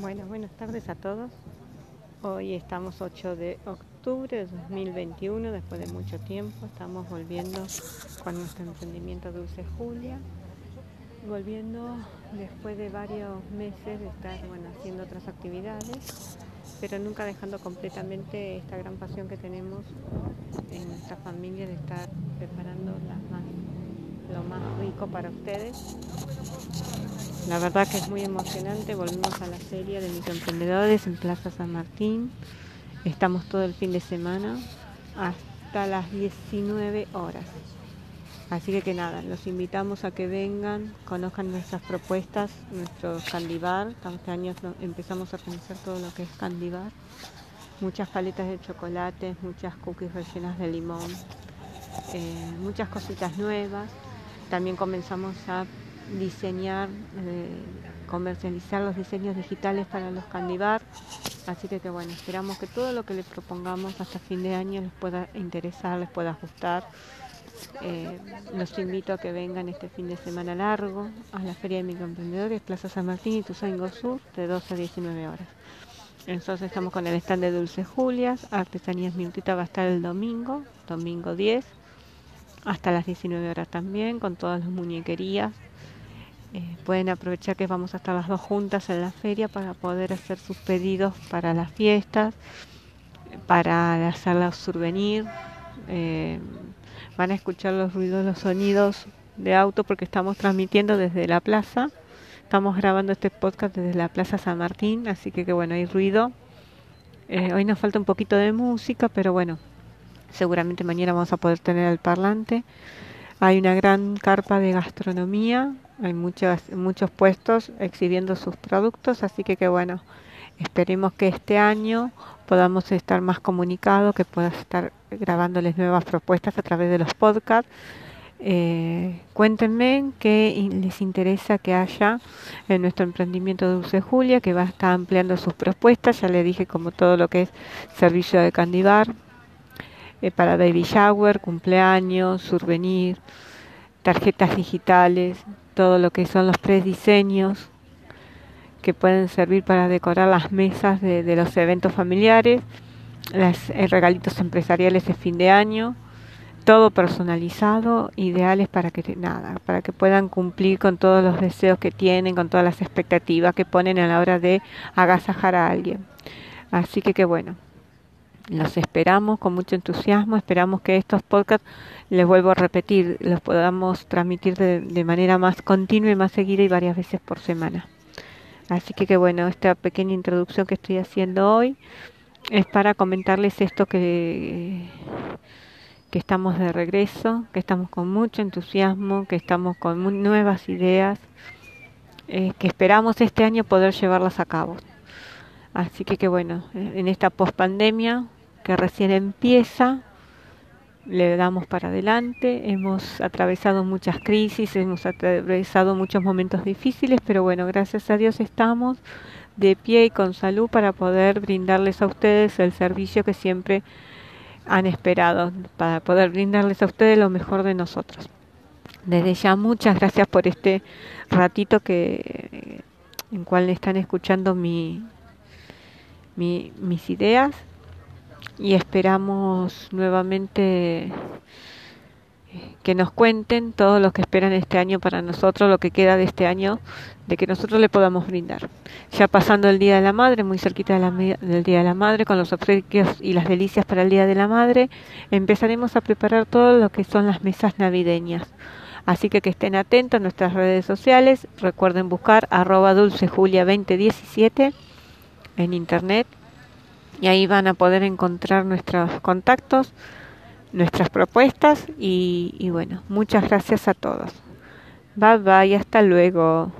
Bueno, buenas tardes a todos. Hoy estamos 8 de octubre de 2021, después de mucho tiempo. Estamos volviendo con nuestro emprendimiento Dulce Julia. Volviendo después de varios meses de estar bueno, haciendo otras actividades, pero nunca dejando completamente esta gran pasión que tenemos en nuestra familia de estar preparando lo más rico para ustedes la verdad que es muy emocionante. Volvimos a la serie de microemprendedores en Plaza San Martín. Estamos todo el fin de semana hasta las 19 horas. Así que que nada, los invitamos a que vengan, conozcan nuestras propuestas, nuestro candibar. Este año empezamos a organizar todo lo que es candibar. Muchas paletas de chocolate, muchas cookies rellenas de limón, eh, muchas cositas nuevas. También comenzamos a diseñar, eh, comercializar los diseños digitales para los Candibar. Así que, bueno, esperamos que todo lo que les propongamos hasta fin de año les pueda interesar, les pueda ajustar. Eh, los invito a que vengan este fin de semana largo a la Feria de Microemprendedores, Plaza San Martín y Tuzaingo Sur, de 12 a 19 horas. Entonces estamos con el stand de Dulce Julias, Artesanías Minutita va a estar el domingo, domingo 10, hasta las 19 horas también, con todas las muñequerías, eh, pueden aprovechar que vamos a estar las dos juntas en la feria para poder hacer sus pedidos para las fiestas, para hacer los souvenirs. Eh, van a escuchar los ruidos, los sonidos de auto porque estamos transmitiendo desde la plaza. Estamos grabando este podcast desde la Plaza San Martín, así que, bueno, hay ruido. Eh, hoy nos falta un poquito de música, pero bueno, seguramente mañana vamos a poder tener el parlante. Hay una gran carpa de gastronomía hay muchos, muchos puestos exhibiendo sus productos, así que, que bueno, esperemos que este año podamos estar más comunicados, que puedas estar grabándoles nuevas propuestas a través de los podcasts. Eh, cuéntenme qué les interesa que haya en nuestro emprendimiento Dulce Julia, que va a estar ampliando sus propuestas. Ya le dije como todo lo que es servicio de candibar eh, para baby shower, cumpleaños, souvenir, tarjetas digitales, todo lo que son los diseños que pueden servir para decorar las mesas de, los eventos familiares, los eh, regalitos empresariales de fin de año, todo personalizado, ideales para que nada, para que puedan cumplir con todos los deseos que tienen, con todas las expectativas que ponen a la hora de agasajar a alguien. Así que qué bueno. Los esperamos con mucho entusiasmo, esperamos que estos podcasts, les vuelvo a repetir, los podamos transmitir de, manera más continua y más seguida y varias veces por semana. Así que, que bueno, esta pequeña introducción que estoy haciendo hoy es para comentarles esto que, que estamos de regreso, que estamos con mucho entusiasmo, que estamos con nuevas ideas, eh, que esperamos este año poder llevarlas a cabo. Así que, que bueno, en esta pospandemia que recién empieza, le damos para adelante, hemos atravesado muchas crisis, hemos atravesado muchos momentos difíciles, pero bueno, gracias a Dios estamos de pie y con salud para poder brindarles a ustedes el servicio que siempre han esperado, para poder brindarles a ustedes lo mejor de nosotros. Desde ya muchas gracias por este ratito que en cual están escuchando mi, mi, mis ideas y esperamos nuevamente eh, que nos cuenten todo lo que esperan este año para nosotros, lo que queda de este año, de que nosotros le podamos brindar. Ya pasando el Día de la Madre, muy cerquita del Día de la Madre, con los obsequios y las delicias para el Día de la Madre, empezaremos a preparar todo lo que son las mesas navideñas. Así que que estén atentos a nuestras redes sociales, recuerden buscar arroba dulcejulia2017 en internet y ahí van a poder encontrar nuestros contactos, nuestras propuestas y, y bueno, muchas gracias a todos. Bye bye, hasta luego.